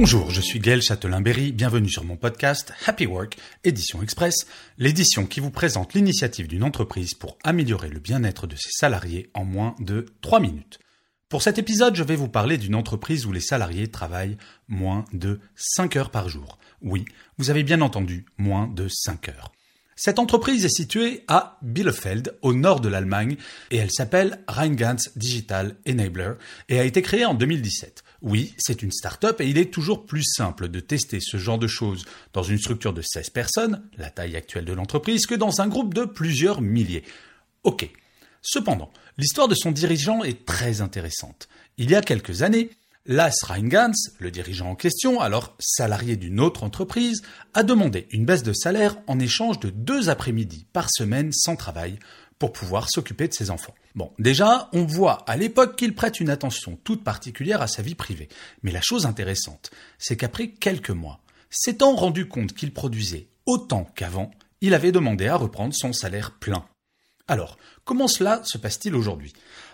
Bonjour, je suis Gaël Châtelain-Berry, bienvenue sur mon podcast Happy Work, édition express, l'édition qui vous présente l'initiative d'une entreprise pour améliorer le bien-être de ses salariés en moins de 3 minutes. Pour cet épisode, je vais vous parler d'une entreprise où les salariés travaillent moins de 5 heures par jour. Oui, vous avez bien entendu, moins de 5 heures. Cette entreprise est située à Bielefeld, au nord de l'Allemagne, et elle s'appelle Rheingans Digital Enabler et a été créée en 2017. Oui, c'est une start-up et il est toujours plus simple de tester ce genre de choses dans une structure de 16 personnes, la taille actuelle de l'entreprise, que dans un groupe de plusieurs milliers. Ok. Cependant, l'histoire de son dirigeant est très intéressante. Il y a quelques années, Las Reingans, le dirigeant en question, alors salarié d'une autre entreprise, a demandé une baisse de salaire en échange de deux après-midi par semaine sans travail pour pouvoir s'occuper de ses enfants. Bon, déjà, on voit à l'époque qu'il prête une attention toute particulière à sa vie privée. Mais la chose intéressante, c'est qu'après quelques mois, s'étant rendu compte qu'il produisait autant qu'avant, il avait demandé à reprendre son salaire plein. Alors, comment cela se passe-t-il aujourd'hui?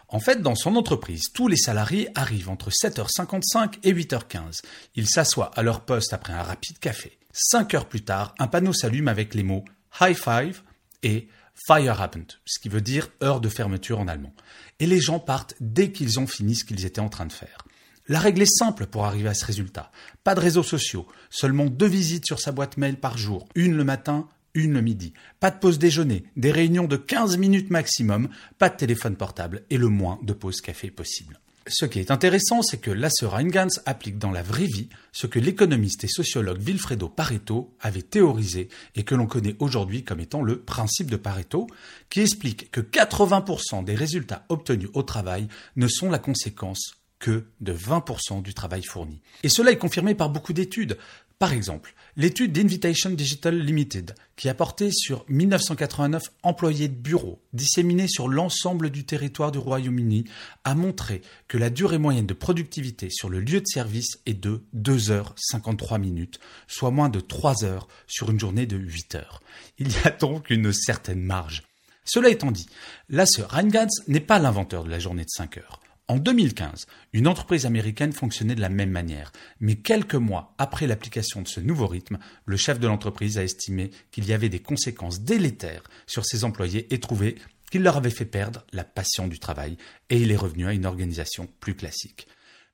En fait, dans son entreprise, tous les salariés arrivent entre 7h55 et 8h15. Ils s'assoient à leur poste après un rapide café. Cinq heures plus tard, un panneau s'allume avec les mots High Five et Feierabend, ce qui veut dire heure de fermeture en allemand. Et les gens partent dès qu'ils ont fini ce qu'ils étaient en train de faire. La règle est simple pour arriver à ce résultat. Pas de réseaux sociaux, seulement deux visites sur sa boîte mail par jour, une le matin, une le midi. Pas de pause déjeuner, des réunions de 15 minutes maximum, pas de téléphone portable et le moins de pause café possible. Ce qui est intéressant, c'est que Lasse Reingans applique dans la vraie vie ce que l'économiste et sociologue Vilfredo Pareto avait théorisé et que l'on connaît aujourd'hui comme étant le principe de Pareto, qui explique que 80% des résultats obtenus au travail ne sont la conséquence que de 20% du travail fourni. Et cela est confirmé par beaucoup d'études. Par exemple, l'étude d'Invitation Digital Limited, qui a porté sur 1989 employés de bureau disséminés sur l'ensemble du territoire du Royaume-Uni, a montré que la durée moyenne de productivité sur le lieu de service est de 2 heures 53 minutes, soit moins de 3 heures sur une journée de 8 heures. Il y a donc une certaine marge. Cela étant dit, la sœur Reingans n'est pas l'inventeur de la journée de 5 heures. En 2015, une entreprise américaine fonctionnait de la même manière, mais quelques mois après l'application de ce nouveau rythme, le chef de l'entreprise a estimé qu'il y avait des conséquences délétères sur ses employés et trouvé qu'il leur avait fait perdre la passion du travail, et il est revenu à une organisation plus classique.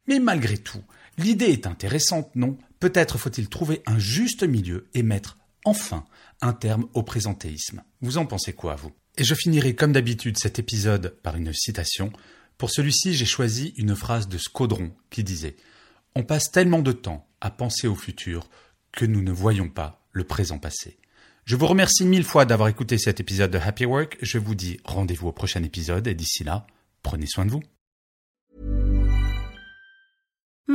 Mais malgré tout, l'idée est intéressante, non? Peut-être faut-il trouver un juste milieu et mettre enfin un terme au présentéisme. Vous en pensez quoi, vous? Et je finirai comme d'habitude cet épisode par une citation. Pour celui-ci, j'ai choisi une phrase de Scodron qui disait On passe tellement de temps à penser au futur que nous ne voyons pas le présent passé. Je vous remercie mille fois d'avoir écouté cet épisode de Happy Work. Je vous dis rendez-vous au prochain épisode et d'ici là, prenez soin de vous.